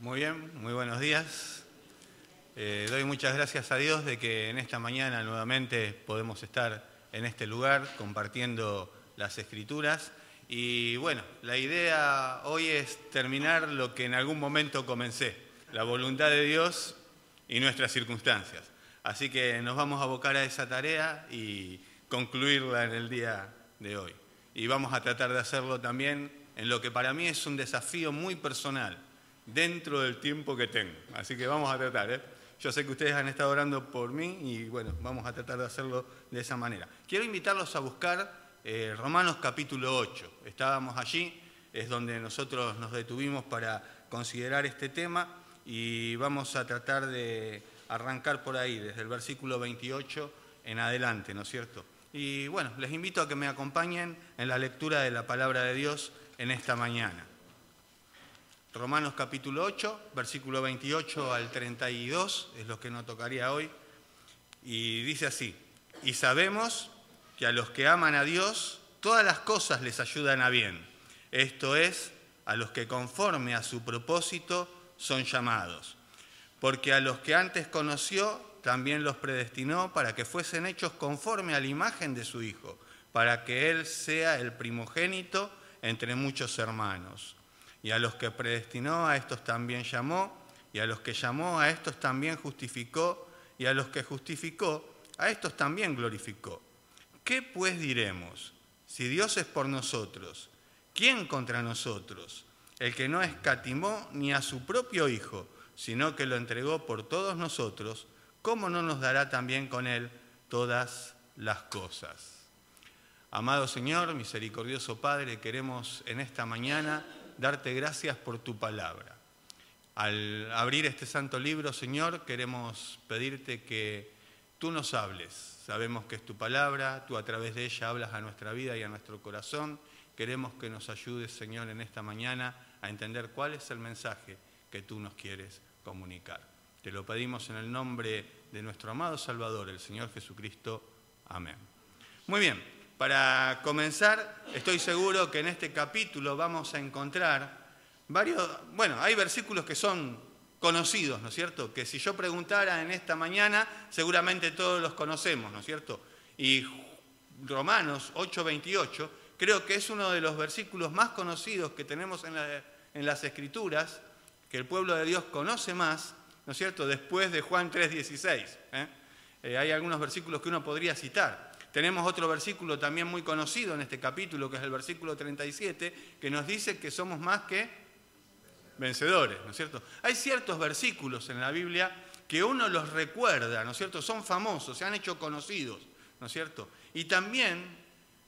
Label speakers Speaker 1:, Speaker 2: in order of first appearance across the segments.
Speaker 1: Muy bien, muy buenos días. Eh, doy muchas gracias a Dios de que en esta mañana nuevamente podemos estar en este lugar compartiendo las escrituras. Y bueno, la idea hoy es terminar lo que en algún momento comencé, la voluntad de Dios y nuestras circunstancias. Así que nos vamos a abocar a esa tarea y concluirla en el día de hoy. Y vamos a tratar de hacerlo también en lo que para mí es un desafío muy personal dentro del tiempo que tengo. Así que vamos a tratar. ¿eh? Yo sé que ustedes han estado orando por mí y bueno, vamos a tratar de hacerlo de esa manera. Quiero invitarlos a buscar eh, Romanos capítulo 8. Estábamos allí, es donde nosotros nos detuvimos para considerar este tema y vamos a tratar de arrancar por ahí, desde el versículo 28 en adelante, ¿no es cierto? Y bueno, les invito a que me acompañen en la lectura de la palabra de Dios en esta mañana. Romanos capítulo 8, versículo 28 al 32, es lo que nos tocaría hoy. Y dice así, y sabemos que a los que aman a Dios, todas las cosas les ayudan a bien. Esto es, a los que conforme a su propósito son llamados. Porque a los que antes conoció, también los predestinó para que fuesen hechos conforme a la imagen de su Hijo, para que Él sea el primogénito entre muchos hermanos. Y a los que predestinó, a estos también llamó, y a los que llamó, a estos también justificó, y a los que justificó, a estos también glorificó. ¿Qué pues diremos? Si Dios es por nosotros, ¿quién contra nosotros? El que no escatimó ni a su propio Hijo, sino que lo entregó por todos nosotros, ¿cómo no nos dará también con Él todas las cosas? Amado Señor, misericordioso Padre, queremos en esta mañana darte gracias por tu palabra. Al abrir este santo libro, Señor, queremos pedirte que tú nos hables. Sabemos que es tu palabra, tú a través de ella hablas a nuestra vida y a nuestro corazón. Queremos que nos ayudes, Señor, en esta mañana a entender cuál es el mensaje que tú nos quieres comunicar. Te lo pedimos en el nombre de nuestro amado Salvador, el Señor Jesucristo. Amén. Muy bien, para comenzar, estoy seguro que en este capítulo vamos a encontrar varios, bueno, hay versículos que son conocidos, ¿no es cierto? Que si yo preguntara en esta mañana, seguramente todos los conocemos, ¿no es cierto? Y Romanos 8:28 creo que es uno de los versículos más conocidos que tenemos en, las Escrituras, que el pueblo de Dios conoce más, ¿no es cierto? Después de Juan 3:16. ¿eh? Eh, hay algunos versículos que uno podría citar. Tenemos otro versículo también muy conocido en este capítulo, que es el versículo 37, que nos dice que somos más que vencedores, ¿no es cierto? Hay ciertos versículos en la Biblia que uno los recuerda, ¿no es cierto? Son famosos, se han hecho conocidos, ¿no es cierto? Y también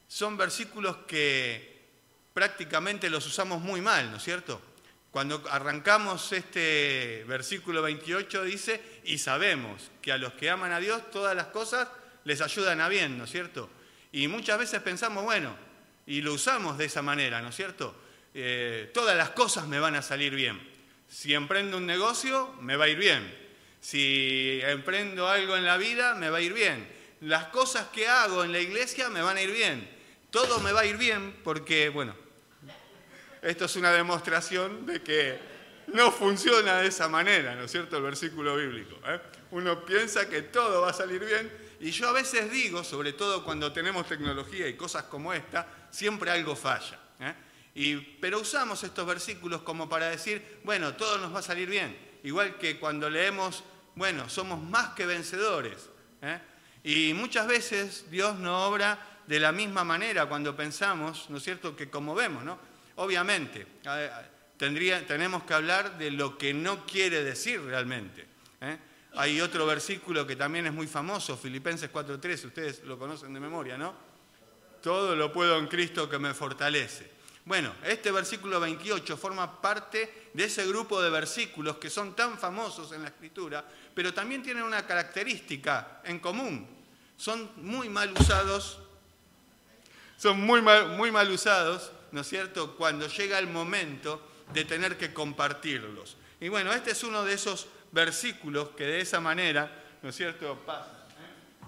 Speaker 1: son versículos que prácticamente los usamos muy mal, ¿no es cierto? Cuando arrancamos este versículo 28 dice, y sabemos que a los que aman a Dios todas las cosas les ayudan a bien, ¿no es cierto? Y muchas veces pensamos, bueno, y lo usamos de esa manera, ¿no es cierto? Eh, todas las cosas me van a salir bien. Si emprendo un negocio, me va a ir bien. Si emprendo algo en la vida, me va a ir bien. Las cosas que hago en la iglesia me van a ir bien. Todo me va a ir bien porque, bueno, esto es una demostración de que no funciona de esa manera, ¿no es cierto? El versículo bíblico. ¿eh? Uno piensa que todo va a salir bien y yo a veces digo, sobre todo cuando tenemos tecnología y cosas como esta, siempre algo falla. ¿eh? Y, pero usamos estos versículos como para decir, bueno, todo nos va a salir bien. Igual que cuando leemos, bueno, somos más que vencedores. ¿eh? Y muchas veces Dios no obra de la misma manera cuando pensamos, ¿no es cierto?, que como vemos, ¿no? Obviamente, tendría, tenemos que hablar de lo que no quiere decir realmente. ¿eh? Hay otro versículo que también es muy famoso, Filipenses 4.3, ustedes lo conocen de memoria, ¿no? Todo lo puedo en Cristo que me fortalece. Bueno, este versículo 28 forma parte de ese grupo de versículos que son tan famosos en la Escritura, pero también tienen una característica en común. Son muy mal usados, son muy mal, muy mal usados, ¿no es cierto?, cuando llega el momento de tener que compartirlos. Y bueno, este es uno de esos versículos que de esa manera, ¿no es cierto?, pasa.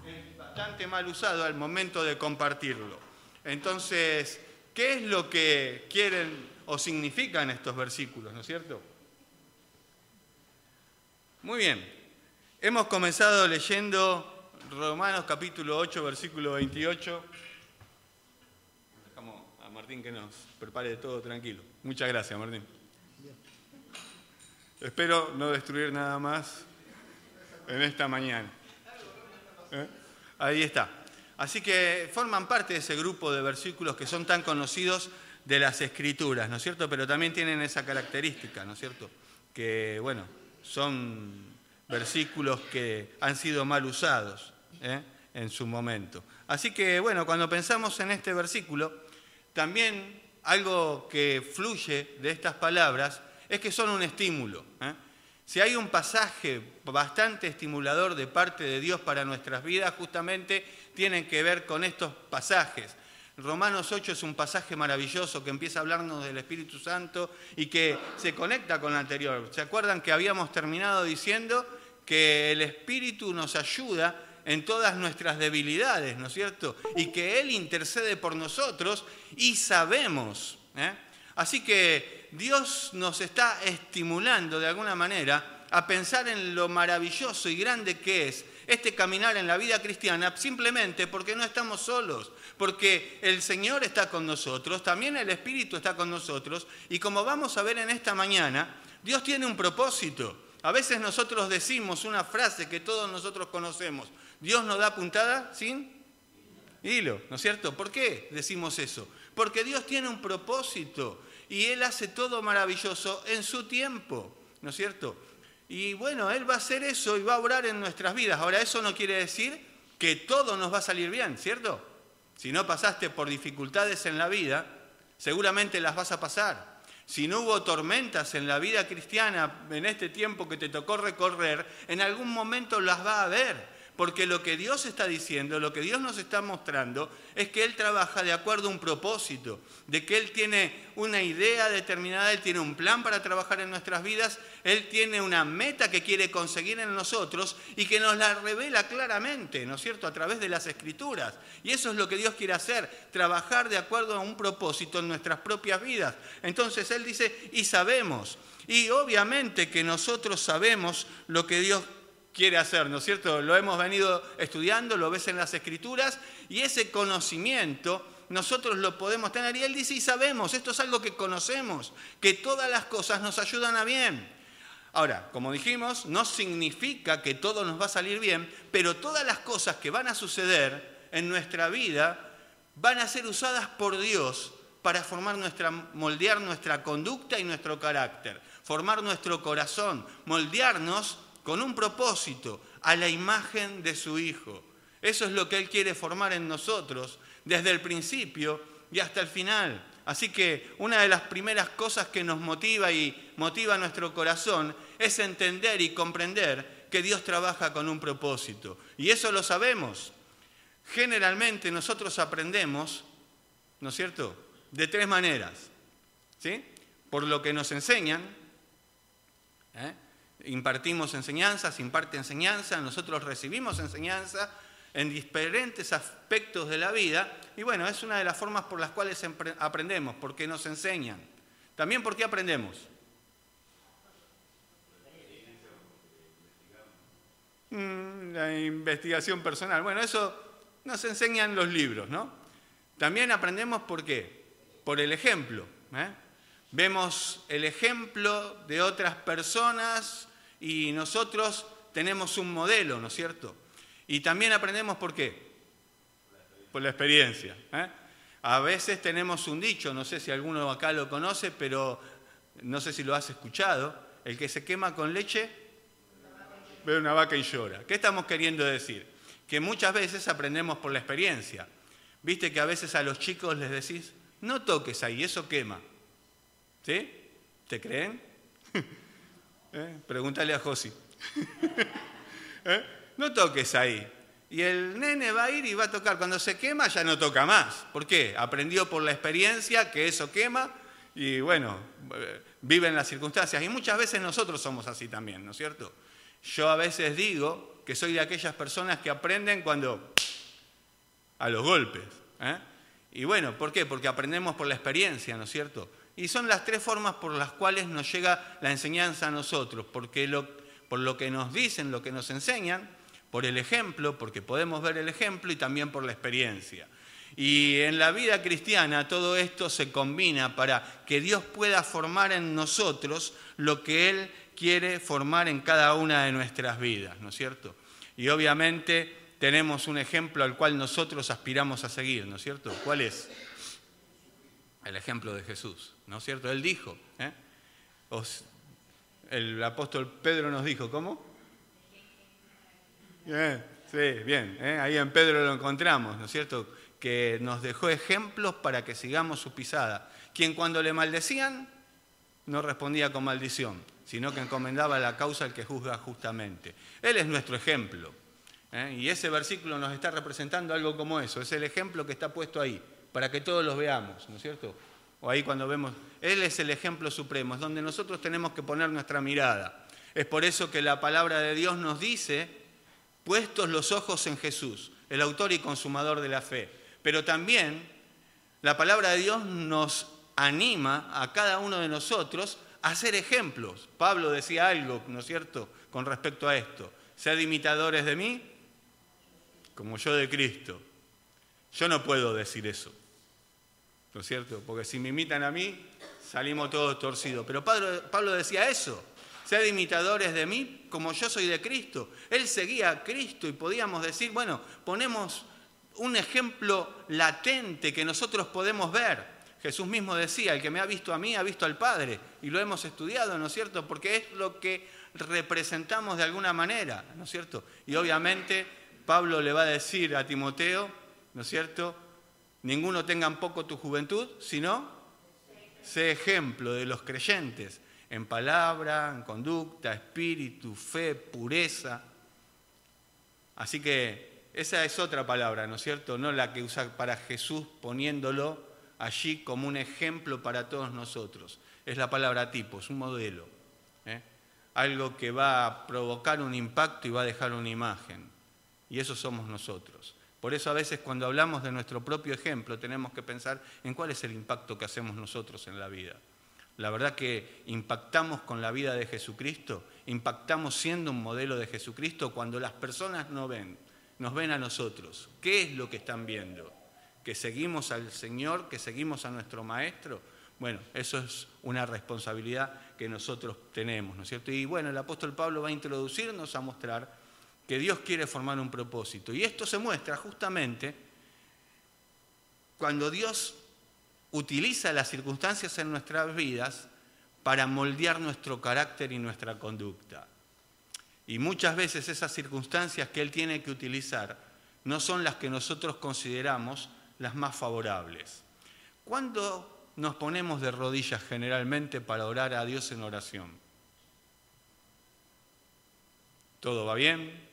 Speaker 1: ¿eh? Es bastante mal usado al momento de compartirlo. Entonces, ¿qué es lo que quieren o significan estos versículos, ¿no es cierto? Muy bien. Hemos comenzado leyendo Romanos capítulo 8, versículo 28. Dejamos a Martín que nos prepare todo tranquilo. Muchas gracias, Martín. Espero no destruir nada más en esta mañana. ¿Eh? Ahí está. Así que forman parte de ese grupo de versículos que son tan conocidos de las escrituras, ¿no es cierto? Pero también tienen esa característica, ¿no es cierto? Que, bueno, son versículos que han sido mal usados ¿eh? en su momento. Así que, bueno, cuando pensamos en este versículo, también algo que fluye de estas palabras es que son un estímulo. ¿eh? Si hay un pasaje bastante estimulador de parte de Dios para nuestras vidas, justamente tienen que ver con estos pasajes. Romanos 8 es un pasaje maravilloso que empieza a hablarnos del Espíritu Santo y que se conecta con lo anterior. ¿Se acuerdan que habíamos terminado diciendo que el Espíritu nos ayuda en todas nuestras debilidades, ¿no es cierto? Y que Él intercede por nosotros y sabemos. ¿eh? Así que Dios nos está estimulando de alguna manera a pensar en lo maravilloso y grande que es este caminar en la vida cristiana simplemente porque no estamos solos, porque el Señor está con nosotros, también el Espíritu está con nosotros y como vamos a ver en esta mañana, Dios tiene un propósito. A veces nosotros decimos una frase que todos nosotros conocemos, Dios nos da puntada sin hilo, ¿no es cierto? ¿Por qué decimos eso? Porque Dios tiene un propósito y Él hace todo maravilloso en su tiempo, ¿no es cierto? Y bueno, Él va a hacer eso y va a obrar en nuestras vidas. Ahora, eso no quiere decir que todo nos va a salir bien, ¿cierto? Si no pasaste por dificultades en la vida, seguramente las vas a pasar. Si no hubo tormentas en la vida cristiana en este tiempo que te tocó recorrer, en algún momento las va a haber. Porque lo que Dios está diciendo, lo que Dios nos está mostrando, es que Él trabaja de acuerdo a un propósito, de que Él tiene una idea determinada, Él tiene un plan para trabajar en nuestras vidas, Él tiene una meta que quiere conseguir en nosotros y que nos la revela claramente, ¿no es cierto?, a través de las escrituras. Y eso es lo que Dios quiere hacer, trabajar de acuerdo a un propósito en nuestras propias vidas. Entonces Él dice, y sabemos. Y obviamente que nosotros sabemos lo que Dios quiere hacer, ¿no es cierto? Lo hemos venido estudiando, lo ves en las escrituras, y ese conocimiento nosotros lo podemos tener. Y él dice, y sabemos, esto es algo que conocemos, que todas las cosas nos ayudan a bien. Ahora, como dijimos, no significa que todo nos va a salir bien, pero todas las cosas que van a suceder en nuestra vida van a ser usadas por Dios para formar nuestra, moldear nuestra conducta y nuestro carácter, formar nuestro corazón, moldearnos con un propósito, a la imagen de su Hijo. Eso es lo que Él quiere formar en nosotros desde el principio y hasta el final. Así que una de las primeras cosas que nos motiva y motiva nuestro corazón es entender y comprender que Dios trabaja con un propósito. Y eso lo sabemos. Generalmente nosotros aprendemos, ¿no es cierto?, de tres maneras. ¿Sí? Por lo que nos enseñan, ¿eh? Impartimos enseñanzas, imparte enseñanza, nosotros recibimos enseñanza en diferentes aspectos de la vida y bueno, es una de las formas por las cuales aprendemos, porque nos enseñan. También porque aprendemos. Mm, la investigación personal. Bueno, eso nos enseñan los libros, ¿no? También aprendemos por qué. Por el ejemplo. ¿eh? Vemos el ejemplo de otras personas y nosotros tenemos un modelo, ¿no es cierto? Y también aprendemos por qué. Por la experiencia. ¿eh? A veces tenemos un dicho, no sé si alguno acá lo conoce, pero no sé si lo has escuchado, el que se quema con leche ve una vaca y llora. ¿Qué estamos queriendo decir? Que muchas veces aprendemos por la experiencia. Viste que a veces a los chicos les decís, no toques ahí, eso quema. ¿Sí? ¿Te creen? ¿Eh? Pregúntale a Josi. ¿Eh? No toques ahí. Y el nene va a ir y va a tocar. Cuando se quema ya no toca más. ¿Por qué? Aprendió por la experiencia que eso quema y bueno, eh, vive en las circunstancias. Y muchas veces nosotros somos así también, ¿no es cierto? Yo a veces digo que soy de aquellas personas que aprenden cuando a los golpes. Y bueno, ¿por qué? Porque aprendemos por la experiencia, ¿no es cierto? Y son las tres formas por las cuales nos llega la enseñanza a nosotros, porque por lo que nos dicen, lo que nos enseñan, por el ejemplo, porque podemos ver el ejemplo y también por la experiencia. Y en la vida cristiana todo esto se combina para que Dios pueda formar en nosotros lo que Él quiere formar en cada una de nuestras vidas, ¿no es cierto? Y obviamente tenemos un ejemplo al cual nosotros aspiramos a seguir, ¿no es cierto? ¿Cuál es? El ejemplo de Jesús, ¿no es cierto? Él dijo, ¿eh? el apóstol Pedro nos dijo, ¿cómo? sí, bien, ¿eh? ahí en Pedro lo encontramos, ¿no es cierto? Que nos dejó ejemplos para que sigamos su pisada. Quien cuando le maldecían no respondía con maldición, sino que encomendaba la causa al que juzga justamente. Él es nuestro ejemplo. ¿eh? Y ese versículo nos está representando algo como eso, es el ejemplo que está puesto ahí, para que todos los veamos, ¿no es cierto? O ahí cuando vemos, Él es el ejemplo supremo, es donde nosotros tenemos que poner nuestra mirada. Es por eso que la palabra de Dios nos dice, puestos los ojos en Jesús, el autor y consumador de la fe. Pero también la palabra de Dios nos anima a cada uno de nosotros a ser ejemplos. Pablo decía algo, ¿no es cierto?, con respecto a esto. Sed imitadores de mí como yo de Cristo. Yo no puedo decir eso, ¿no es cierto? Porque si me imitan a mí, salimos todos torcidos. Pero Pablo, decía eso, sed imitadores de mí como yo soy de Cristo. Él seguía a Cristo y podíamos decir, bueno, ponemos un ejemplo latente que nosotros podemos ver. Jesús mismo decía, el que me ha visto a mí ha visto al Padre, y lo hemos estudiado, ¿no es cierto? Porque es lo que representamos de alguna manera, ¿no es cierto? Y obviamente Pablo le va a decir a Timoteo, ¿no es cierto? Ninguno tenga en poco tu juventud, sino sé ejemplo de los creyentes en palabra, en conducta, espíritu, fe, pureza. Así que esa es otra palabra, ¿no es cierto? No la que usa para Jesús poniéndolo allí como un ejemplo para todos nosotros. Es la palabra tipo, es un modelo. ¿eh? Algo que va a provocar un impacto y va a dejar una imagen. Y eso somos nosotros. Por eso a veces cuando hablamos de nuestro propio ejemplo tenemos que pensar en cuál es el impacto que hacemos nosotros en la vida. La verdad que impactamos con la vida de Jesucristo, impactamos siendo un modelo de Jesucristo cuando las personas no ven, nos ven a nosotros. ¿Qué es lo que están viendo? que seguimos al Señor, que seguimos a nuestro Maestro, bueno, eso es una responsabilidad que nosotros tenemos, ¿no es cierto? Y bueno, el apóstol Pablo va a introducirnos a mostrar que Dios quiere formar un propósito. Y esto se muestra justamente cuando Dios utiliza las circunstancias en nuestras vidas para moldear nuestro carácter y nuestra conducta. Y muchas veces esas circunstancias que Él tiene que utilizar no son las que nosotros consideramos las más favorables. ¿Cuándo nos ponemos de rodillas generalmente para orar a Dios en oración? ¿Todo va bien?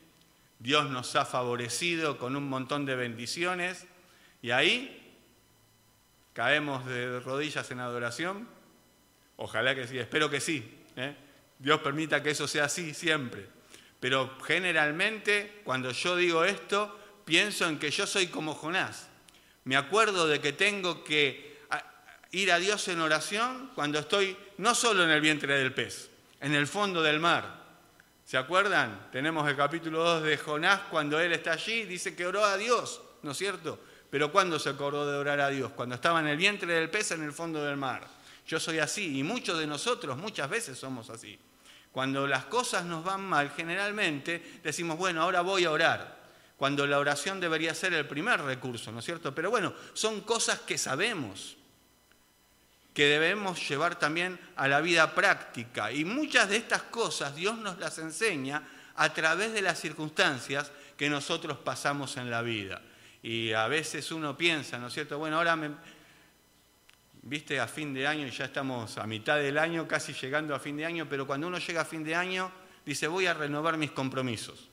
Speaker 1: Dios nos ha favorecido con un montón de bendiciones y ahí caemos de rodillas en adoración. Ojalá que sí, espero que sí. ¿eh? Dios permita que eso sea así siempre. Pero generalmente cuando yo digo esto, pienso en que yo soy como Jonás. Me acuerdo de que tengo que ir a Dios en oración cuando estoy no solo en el vientre del pez, en el fondo del mar. ¿Se acuerdan? Tenemos el capítulo 2 de Jonás cuando él está allí, dice que oró a Dios, ¿no es cierto? Pero ¿cuándo se acordó de orar a Dios? Cuando estaba en el vientre del pez en el fondo del mar. Yo soy así y muchos de nosotros muchas veces somos así. Cuando las cosas nos van mal, generalmente decimos, bueno, ahora voy a orar cuando la oración debería ser el primer recurso, ¿no es cierto? Pero bueno, son cosas que sabemos, que debemos llevar también a la vida práctica. Y muchas de estas cosas Dios nos las enseña a través de las circunstancias que nosotros pasamos en la vida. Y a veces uno piensa, ¿no es cierto? Bueno, ahora me... Viste, a fin de año, y ya estamos a mitad del año, casi llegando a fin de año, pero cuando uno llega a fin de año, dice, voy a renovar mis compromisos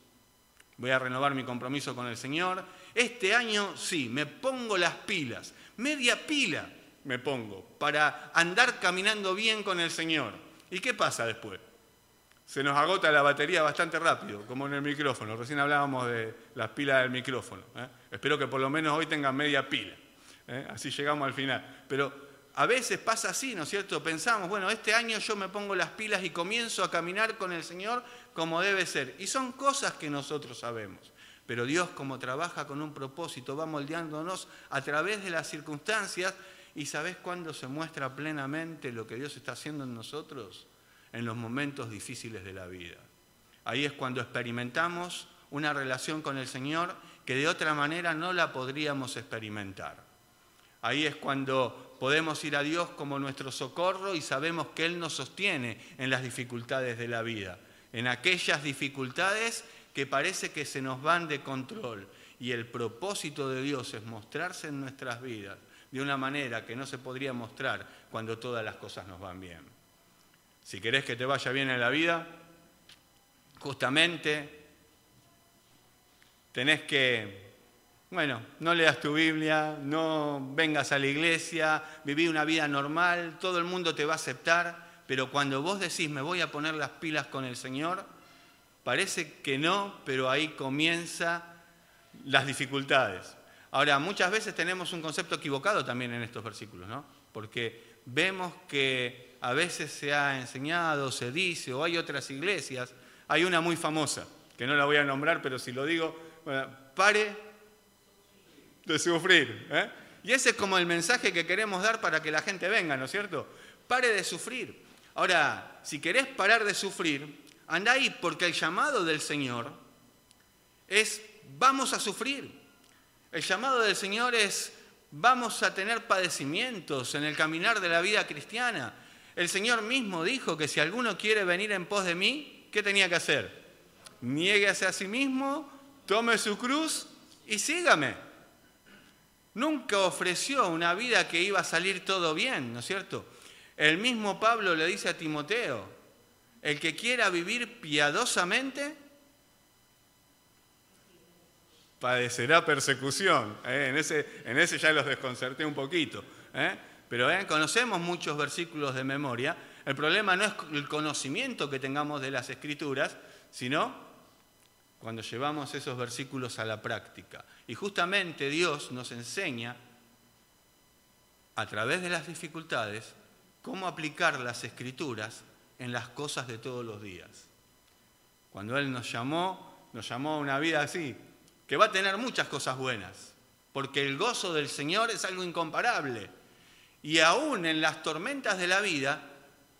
Speaker 1: voy a renovar mi compromiso con el Señor. Este año sí, me pongo las pilas, media pila me pongo para andar caminando bien con el Señor. ¿Y qué pasa después? Se nos agota la batería bastante rápido, como en el micrófono. Recién hablábamos de las pilas del micrófono. ¿eh? Espero que por lo menos hoy tengan media pila. ¿eh? Así llegamos al final. Pero a veces pasa así, ¿no es cierto? Pensamos, bueno, este año yo me pongo las pilas y comienzo a caminar con el Señor como debe ser. Y son cosas que nosotros sabemos. Pero Dios, como trabaja con un propósito, va moldeándonos a través de las circunstancias. ¿Y sabes cuándo se muestra plenamente lo que Dios está haciendo en nosotros? En los momentos difíciles de la vida. Ahí es cuando experimentamos una relación con el Señor que de otra manera no la podríamos experimentar. Ahí es cuando podemos ir a Dios como nuestro socorro y sabemos que Él nos sostiene en las dificultades de la vida, en aquellas dificultades que parece que se nos van de control. Y el propósito de Dios es mostrarse en nuestras vidas de una manera que no se podría mostrar cuando todas las cosas nos van bien. Si querés que te vaya bien en la vida, justamente tenés que, bueno, no leas tu Biblia, no vengas a la iglesia, viví una vida normal, todo el mundo te va a aceptar, pero cuando vos decís me voy a poner las pilas con el Señor, parece que no, pero ahí comienzan las dificultades. Ahora, muchas veces tenemos un concepto equivocado también en estos versículos, ¿no? Porque vemos que a veces se ha enseñado, se dice, o hay otras iglesias hay una muy famosa, que no la voy a nombrar, pero si lo digo, pare de sufrir. ¿eh? Y ese es como el mensaje que queremos dar para que la gente venga, ¿no es cierto? Pare de sufrir. Ahora, si querés parar de sufrir, anda ahí, porque el llamado del Señor es vamos a sufrir. El llamado del Señor es vamos a tener padecimientos en el caminar de la vida cristiana. El Señor mismo dijo que si alguno quiere venir en pos de mí, ¿qué tenía que hacer? Niéguese a sí mismo, tome su cruz y sígame. Nunca ofreció una vida que iba a salir todo bien, ¿no es cierto? El mismo Pablo le dice a Timoteo, el que quiera vivir piadosamente, padecerá persecución. ¿eh? En, ese, en, ese, ya los desconcerté un poquito. ¿eh? Pero ¿eh? conocemos muchos versículos de memoria el problema no es el conocimiento que tengamos de las escrituras, sino cuando llevamos esos versículos a la práctica. Y justamente Dios nos enseña a través de las dificultades cómo aplicar las escrituras en las cosas de todos los días. Cuando Él nos llamó, nos llamó a una vida así, que va a tener muchas cosas buenas, porque el gozo del Señor es algo incomparable. Y aún en las tormentas de la vida,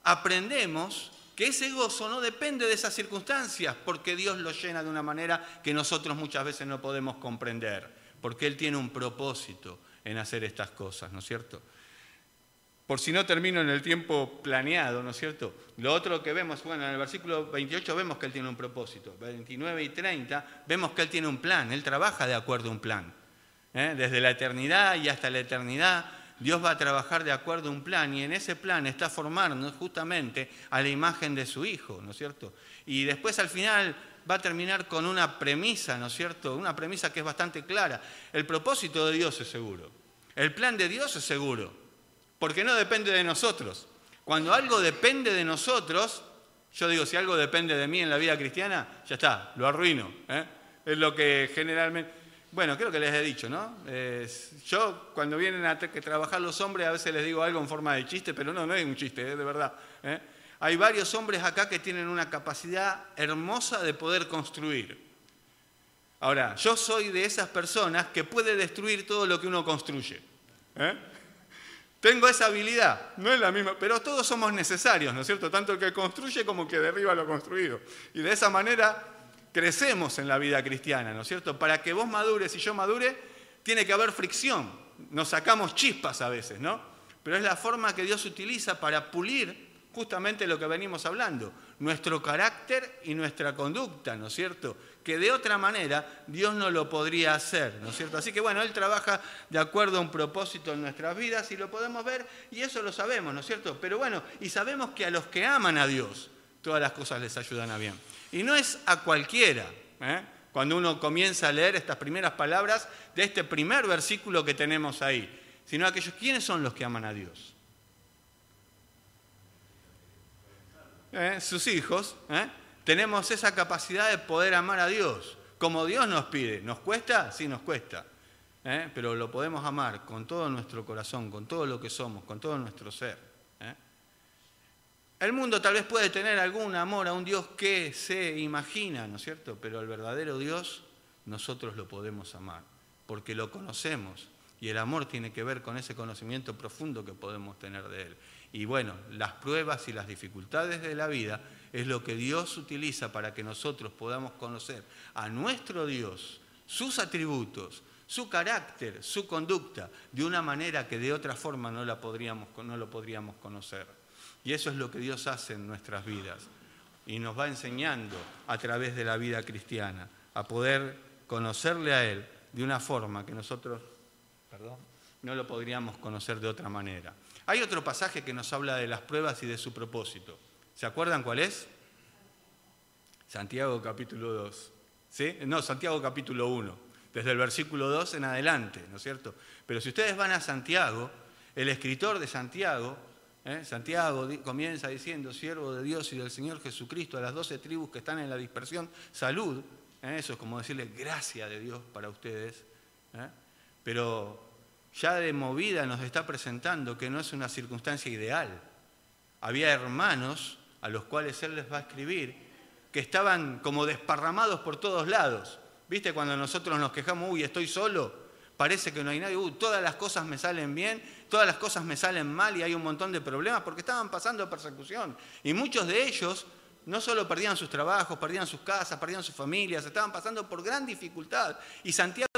Speaker 1: aprendemos que ese gozo no depende de esas circunstancias, porque Dios lo llena de una manera que nosotros muchas veces no podemos comprender, porque Él tiene un propósito en hacer estas cosas, ¿no es cierto? Por si no termino en el tiempo planeado, ¿no es cierto? Lo otro que vemos, bueno, en el versículo 28 vemos que Él tiene un propósito, 29 y 30 vemos que Él tiene un plan, Él trabaja de acuerdo a un plan. ¿eh? Desde la eternidad y hasta la eternidad Dios va a trabajar de acuerdo a un plan y en ese plan está formando justamente a la imagen de su Hijo, ¿no es cierto? Y después al final va a terminar con una premisa, ¿no es cierto? Una premisa que es bastante clara. El propósito de Dios es seguro. El plan de Dios es seguro, porque no depende de nosotros. Cuando algo depende de nosotros, yo digo, si algo depende de mí en la vida cristiana, ya está, lo arruino. ¿eh? Es lo que generalmente... Bueno, creo que les he dicho, ¿no? yo cuando vienen a trabajar los hombres a veces les digo algo en forma de chiste, pero no, no es un chiste, es de verdad. ¿eh? Hay varios hombres acá que tienen una capacidad hermosa de poder construir. Ahora, yo soy de esas personas que puede destruir todo lo que uno construye. ¿eh? Tengo esa habilidad, no es la misma, pero todos somos necesarios, ¿no es cierto? Tanto el que construye como el que derriba lo construido. Y de esa manera crecemos en la vida cristiana, ¿no es cierto? Para que vos madures y yo madure, tiene que haber fricción. Nos sacamos chispas a veces, ¿no? Pero es la forma que Dios utiliza para pulir justamente lo que venimos hablando, nuestro carácter y nuestra conducta, ¿no es cierto? Que de otra manera Dios no lo podría hacer, ¿no es cierto? Así que bueno, Él trabaja de acuerdo a un propósito en nuestras vidas y lo podemos ver y eso lo sabemos, ¿no es cierto? Pero bueno, y sabemos que a los que aman a Dios, todas las cosas les ayudan a bien. Y no es a cualquiera. ¿eh? Cuando uno comienza a leer estas primeras palabras de este primer versículo que tenemos ahí, sino a aquellos, ¿quiénes son los que aman a Dios? ¿Eh? Sus hijos, ¿eh? tenemos esa capacidad de poder amar a Dios, como Dios nos pide. ¿Nos cuesta? Sí, nos cuesta. ¿eh? pero lo podemos amar con todo nuestro corazón, con todo lo que somos, con todo nuestro ser. El mundo tal vez puede tener algún amor a un Dios que se imagina, ¿no es cierto? Pero el verdadero Dios nosotros lo podemos amar, porque lo conocemos. Y el amor tiene que ver con ese conocimiento profundo que podemos tener de Él. Y bueno, las pruebas y las dificultades de la vida es lo que Dios utiliza para que nosotros podamos conocer a nuestro Dios, sus atributos, su carácter, su conducta, de una manera que de otra forma no, lo podríamos conocer. Y eso es lo que Dios hace en nuestras vidas. Y nos va enseñando a través de la vida cristiana a poder conocerle a Él de una forma que nosotros no lo podríamos conocer de otra manera. Hay otro pasaje que nos habla de las pruebas y de su propósito. ¿Se acuerdan cuál es? Santiago capítulo 2. ¿Sí? No, Santiago capítulo 1, desde el versículo 2 en adelante, ¿no es cierto? Pero si ustedes van a Santiago, el escritor de Santiago, ¿eh? Santiago comienza diciendo, siervo de Dios y del Señor Jesucristo, a las doce tribus que están en la dispersión, salud, ¿eh? eso es como decirle gracia de Dios para ustedes, ¿eh? pero ya de movida nos está presentando que no es una circunstancia ideal. Había hermanos a los cuales él les va a escribir que estaban como desparramados por todos lados. ¿Viste cuando nosotros nos quejamos, uy, estoy solo? Parece que no hay nadie, uy, todas las cosas me salen bien, todas las cosas me salen mal y hay un montón de problemas porque estaban pasando persecución. Y muchos de ellos no solo perdían sus trabajos, perdían sus casas, perdían sus familias, estaban pasando por gran dificultad. Y Santiago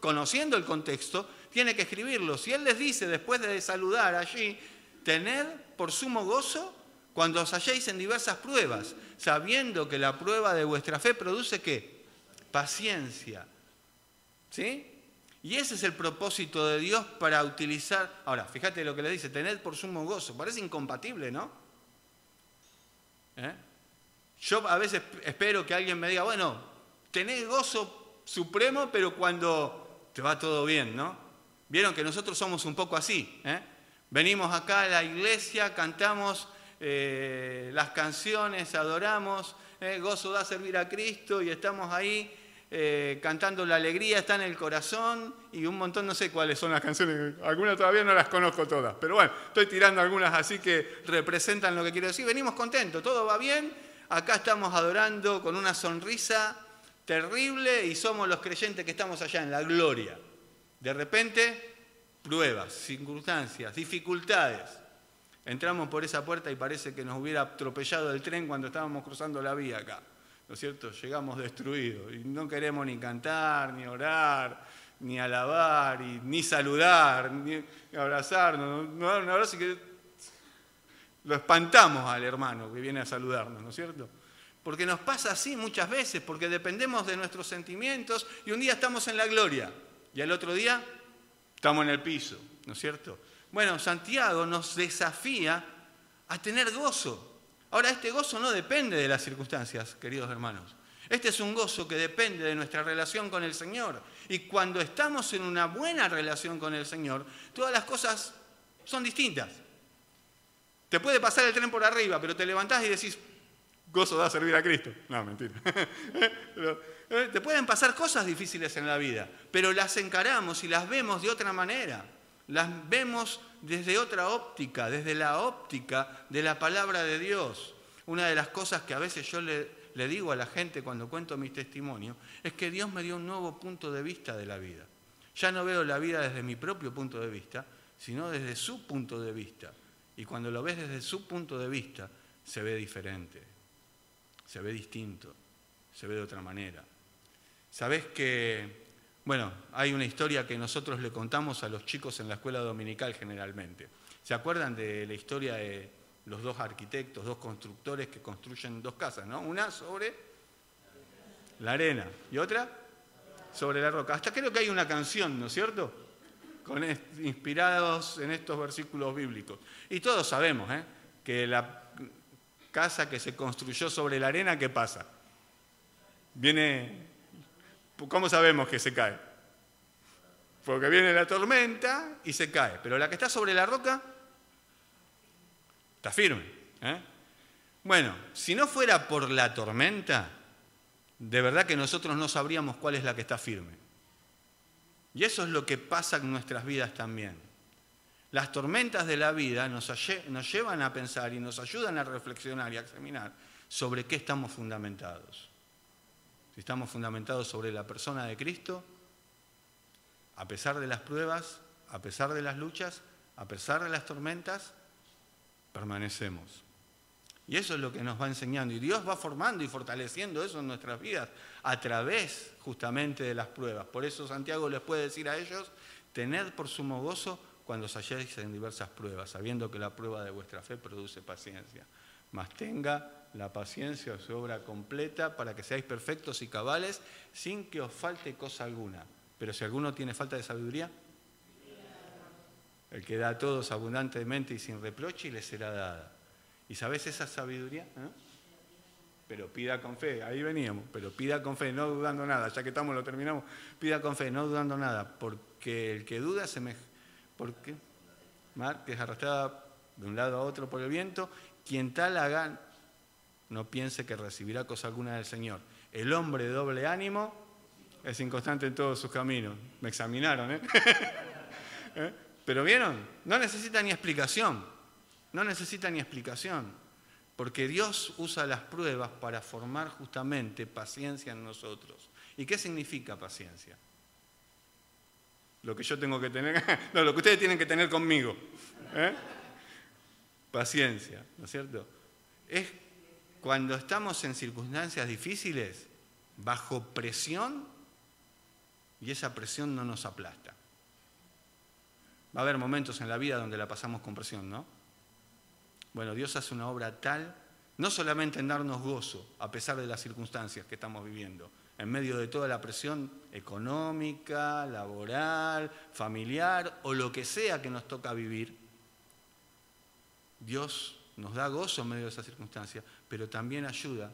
Speaker 1: conociendo el contexto, tiene que escribirlo. Si él les dice, después de saludar allí, tened por sumo gozo cuando os halléis en diversas pruebas, sabiendo que la prueba de vuestra fe produce qué? Paciencia. ¿Sí? Y ese es el propósito de Dios para utilizar. Ahora, fíjate lo que le dice, tened por sumo gozo. Parece incompatible, ¿no? ¿Eh? Yo a veces espero que alguien me diga, bueno, tened gozo supremo, pero cuando te va todo bien, ¿no? Vieron que nosotros somos un poco así. ¿eh? Venimos acá a la iglesia, cantamos eh, las canciones, adoramos, ¿eh? gozo da servir a Cristo y estamos ahí cantando la alegría, está en el corazón y un montón, no sé cuáles son las canciones, algunas todavía no las conozco todas, pero bueno, estoy tirando algunas así que representan lo que quiero decir. Venimos contentos, todo va bien, acá estamos adorando con una sonrisa terrible y somos los creyentes que estamos allá en la gloria. De repente, pruebas, circunstancias, dificultades. Entramos por esa puerta y parece que nos hubiera atropellado el tren cuando estábamos cruzando la vía acá. ¿No es cierto? Llegamos destruidos y no queremos ni cantar, ni orar, ni alabar, ni saludar, ni abrazarnos. No, ahora sí que lo espantamos al hermano que viene a saludarnos, ¿no es cierto? Porque nos pasa así muchas veces, porque dependemos de nuestros sentimientos y un día estamos en la gloria y al otro día estamos en el piso, ¿no es cierto? Bueno, Santiago nos desafía a tener gozo. Ahora, este gozo no depende de las circunstancias, queridos hermanos. Este es un gozo que depende de nuestra relación con el Señor. Y cuando estamos en una buena relación con el Señor, todas las cosas son distintas. Te puede pasar el tren por arriba, pero te levantás y decís, gozo da servir a Cristo. No, mentira. Eh, te pueden pasar cosas difíciles en la vida, pero las encaramos y las vemos de otra manera. Las vemos desde otra óptica, desde la óptica de la palabra de Dios. Una de las cosas que a veces yo le, digo a la gente cuando cuento mi testimonio es que Dios me dio un nuevo punto de vista de la vida. Ya no veo la vida desde mi propio punto de vista, sino desde su punto de vista. Y cuando lo ves desde su punto de vista, se ve diferente se ve distinto, se ve de otra manera. Sabes que, bueno, hay una historia que nosotros le contamos a los chicos en la escuela dominical generalmente. ¿Se acuerdan de la historia de los dos arquitectos, dos constructores que construyen dos casas, ¿no? Una sobre la arena y otra sobre la roca. Hasta creo que hay una canción, ¿no es cierto? Inspirados en estos versículos bíblicos. Y todos sabemos ¿eh? que la casa que se construyó sobre la arena, ¿qué pasa? Viene, ¿cómo sabemos que se cae? Porque viene la tormenta y se cae, pero la que está sobre la roca está firme. ¿eh? Bueno, si no fuera por la tormenta, de verdad que nosotros no sabríamos cuál es la que está firme. Y eso es lo que pasa en nuestras vidas también. Las tormentas de la vida nos llevan a pensar y nos ayudan a reflexionar y a examinar sobre qué estamos fundamentados. Estamos fundamentados sobre la persona de Cristo, a pesar de las pruebas, a pesar de las luchas, a pesar de las tormentas, permanecemos. Y eso es lo que nos va enseñando. Y Dios va formando y fortaleciendo eso en nuestras vidas a través justamente de las pruebas. Por eso Santiago les puede decir a ellos, tened por sumo gozo cuando os halléis en diversas pruebas, sabiendo que la prueba de vuestra fe produce paciencia. Mas tenga la paciencia su obra completa para que seáis perfectos y cabales sin que os falte cosa alguna. Pero si alguno tiene falta de sabiduría, el que da a todos abundantemente y sin reproche y le será dada. ¿Y sabes esa sabiduría? ¿Eh? Pero pida con fe, ahí veníamos, pero pida con fe, no dudando nada, ya que estamos, lo terminamos, pida con fe, no dudando nada, porque el que duda se me... ¿Por qué? Mar, que es arrastrada de un lado a otro por el viento, quien tal haga, no piense que recibirá cosa alguna del Señor. El hombre de doble ánimo es inconstante en todos sus caminos. Me examinaron, ¿eh? ¿Eh? Pero vieron, no necesita ni explicación, no necesita ni explicación, porque Dios usa las pruebas para formar justamente paciencia en nosotros. ¿Y qué significa paciencia? Lo que yo tengo que tener, no, lo que ustedes tienen que tener conmigo. ¿eh? Paciencia, ¿no es cierto? Es cuando estamos en circunstancias difíciles, bajo presión, y esa presión no nos aplasta. Va a haber momentos en la vida donde la pasamos con presión, ¿no? Bueno, Dios hace una obra tal, no solamente en darnos gozo, a pesar de las circunstancias que estamos viviendo, en medio de toda la presión económica, laboral, familiar o lo que sea que nos toca vivir, Dios nos da gozo en medio de esas circunstancias, pero también ayuda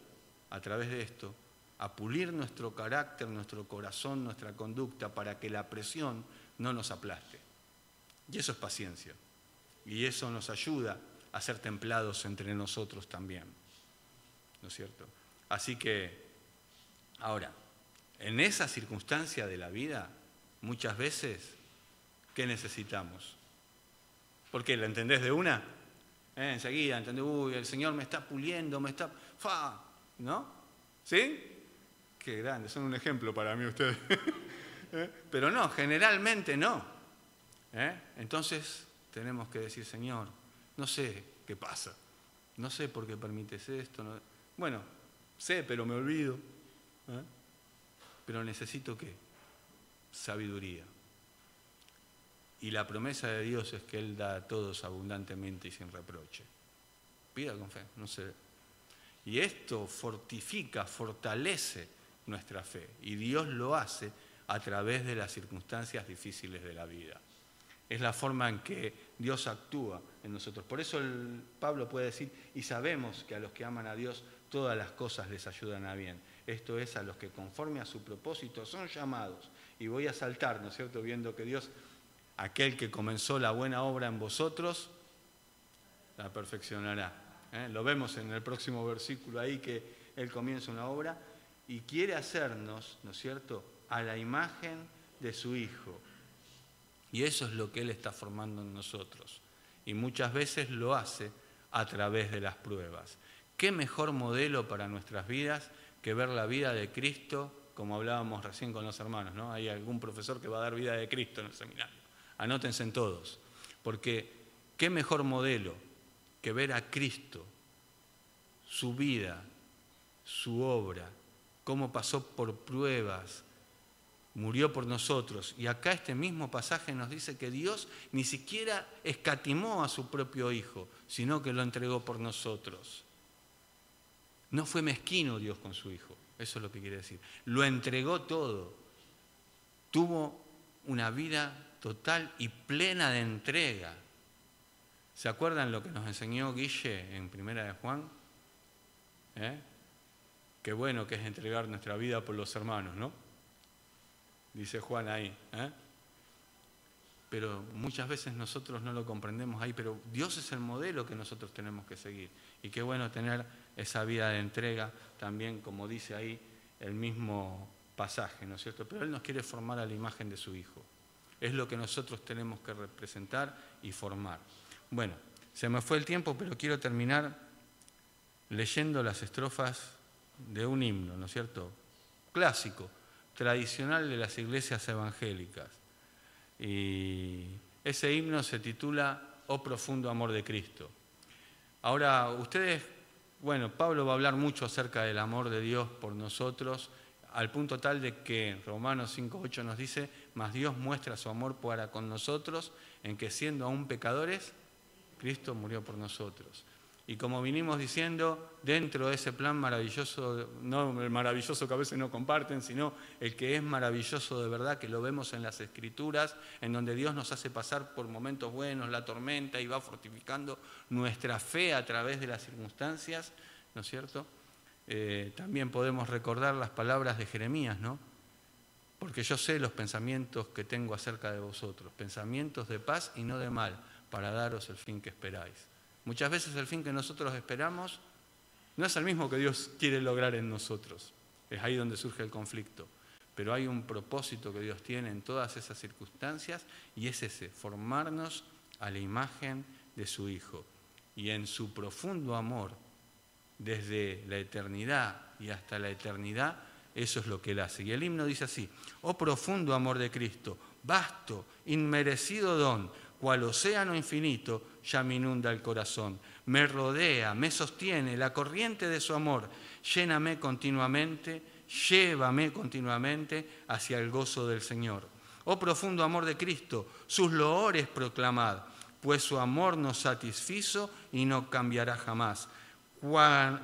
Speaker 1: a través de esto a pulir nuestro carácter, nuestro corazón, nuestra conducta, para que la presión no nos aplaste. Y eso es paciencia. Y eso nos ayuda a ser templados entre nosotros también. ¿No es cierto? Así que, ahora, en esa circunstancia de la vida, muchas veces, ¿qué necesitamos? ¿Por qué? ¿La entendés de una? ¿Eh? Enseguida, entendés, uy, el Señor me está puliendo, me está... ¡Fa! ¿No? ¿Sí? Qué grande, son un ejemplo para mí ustedes. ¿Eh? Pero no, generalmente no. ¿Eh? Entonces tenemos que decir, Señor, no sé qué pasa, no sé por qué permites esto. Bueno, sé, pero me olvido. Pero necesito qué? Sabiduría. Y la promesa de Dios es que Él da a todos abundantemente y sin reproche. Pida con fe, no sé. Y esto fortifica, fortalece nuestra fe. Y Dios lo hace a través de las circunstancias difíciles de la vida. Es la forma en que Dios actúa en nosotros. Por eso el Pablo puede decir, y sabemos que a los que aman a Dios todas las cosas les ayudan a bien. Esto es a los que conforme a su propósito son llamados. Y voy a saltar, ¿no es cierto? Viendo que Dios, aquel que comenzó la buena obra en vosotros, la perfeccionará. ¿eh? Lo vemos en el próximo versículo ahí que Él comienza una obra y quiere hacernos, ¿no es cierto?, a la imagen de su Hijo y eso es lo que Él está formando en nosotros. Y muchas veces lo hace a través de las pruebas. ¿Qué mejor modelo para nuestras vidas que ver la vida de Cristo, como hablábamos recién con los hermanos? ¿no? Hay algún profesor que va a dar vida de Cristo en el seminario. Anótense en todos. Porque qué mejor modelo que ver a Cristo, su vida, su obra, cómo pasó por pruebas, murió por nosotros. Y acá este mismo pasaje nos dice que Dios ni siquiera escatimó a su propio Hijo, sino que lo entregó por nosotros. No fue mezquino Dios con su Hijo, eso es lo que quiere decir. Lo entregó todo. Tuvo una vida total y plena de entrega. ¿Se acuerdan lo que nos enseñó Guille en Primera de Juan? ¿Eh? Qué bueno que es entregar nuestra vida por los hermanos, ¿no? dice Juan ahí. ¿eh? Pero muchas veces nosotros no lo comprendemos ahí, pero Dios es el modelo que nosotros tenemos que seguir. Y qué bueno tener esa vida de entrega también, como dice ahí el mismo pasaje, ¿no es cierto? Pero Él nos quiere formar a la imagen de su Hijo. Es lo que nosotros tenemos que representar y formar. Bueno, se me fue el tiempo, pero quiero terminar leyendo las estrofas de un himno, ¿no es cierto? Clásico, tradicional de las iglesias evangélicas. Y ese himno se titula Oh profundo amor de Cristo. Ahora, ustedes, bueno, Pablo va a hablar mucho acerca del amor de Dios por nosotros, al punto tal de que Romanos 5.8 nos dice, mas Dios muestra su amor para con nosotros en que siendo aún pecadores, Cristo murió por nosotros. Y como vinimos diciendo, dentro de ese plan maravilloso, no el maravilloso que a veces no comparten, sino el que es maravilloso de verdad, que lo vemos en las escrituras, en donde Dios nos hace pasar por momentos buenos, la tormenta, y va fortificando nuestra fe a través de las circunstancias, ¿no es cierto? Eh, también podemos recordar las palabras de Jeremías, ¿no? Porque yo sé los pensamientos que tengo acerca de vosotros, pensamientos de paz y no de mal, para daros el fin que esperáis. Muchas veces el fin que nosotros esperamos no es el mismo que Dios quiere lograr en nosotros. Es ahí donde surge el conflicto. Pero hay un propósito que Dios tiene en todas esas circunstancias y es ese, formarnos a la imagen de su Hijo. Y en su profundo amor, desde la eternidad y hasta la eternidad, eso es lo que Él hace. Y el himno dice así, oh profundo amor de Cristo, vasto, inmerecido don, cual océano infinito, ya me inunda el corazón. Me rodea, me sostiene la corriente de su amor. Lléname continuamente, llévame continuamente hacia el gozo del Señor. Oh profundo amor de Cristo, sus loores proclamad, pues su amor nos satisfizo y no cambiará jamás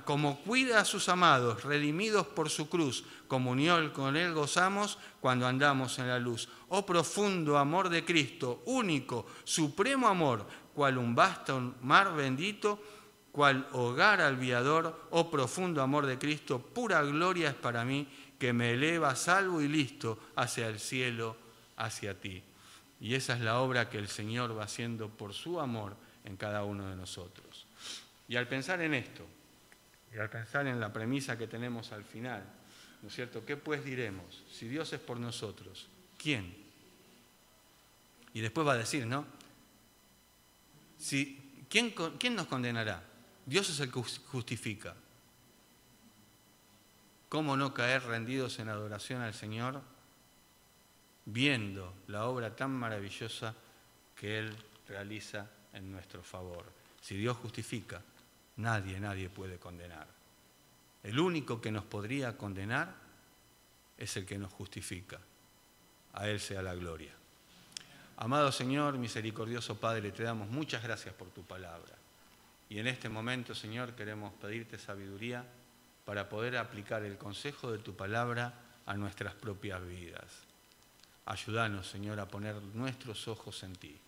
Speaker 1: como cuida a sus amados, redimidos por su cruz, comunión con Él gozamos cuando andamos en la luz. Oh profundo amor de Cristo, único, supremo amor, cual un vasto mar bendito, cual hogar alviador, oh profundo amor de Cristo, pura gloria es para mí, que me eleva salvo y listo hacia el cielo, hacia ti. Y esa es la obra que el Señor va haciendo por su amor en cada uno de nosotros. Y al pensar en esto, y al pensar en la premisa que tenemos al final, ¿no es cierto? ¿Qué pues diremos? Si Dios es por nosotros, ¿quién? Y después va a decir, ¿no? Si, ¿quién, ¿Quién nos condenará? Dios es el que justifica. ¿Cómo no caer rendidos en adoración al Señor viendo la obra tan maravillosa que Él realiza en nuestro favor? Si Dios justifica, Nadie, nadie puede condenar. El único que nos podría condenar es el que nos justifica. A Él sea la gloria. Amado Señor, misericordioso Padre, te damos muchas gracias por tu palabra. Y en este momento, Señor, queremos pedirte sabiduría para poder aplicar el consejo de tu palabra a nuestras propias vidas. Ayúdanos, Señor, a poner nuestros ojos en ti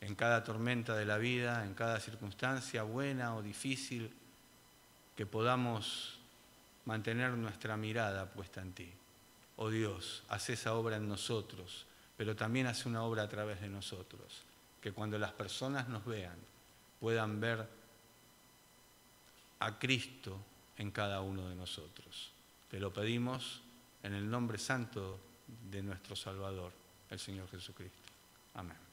Speaker 1: en cada tormenta de la vida, en cada circunstancia buena o difícil, que podamos mantener nuestra mirada puesta en ti. Oh Dios, haz esa obra en nosotros, pero también haz una obra a través de nosotros, que cuando las personas nos vean puedan ver a Cristo en cada uno de nosotros. Te lo pedimos en el nombre santo de nuestro Salvador, el Señor Jesucristo. Amén.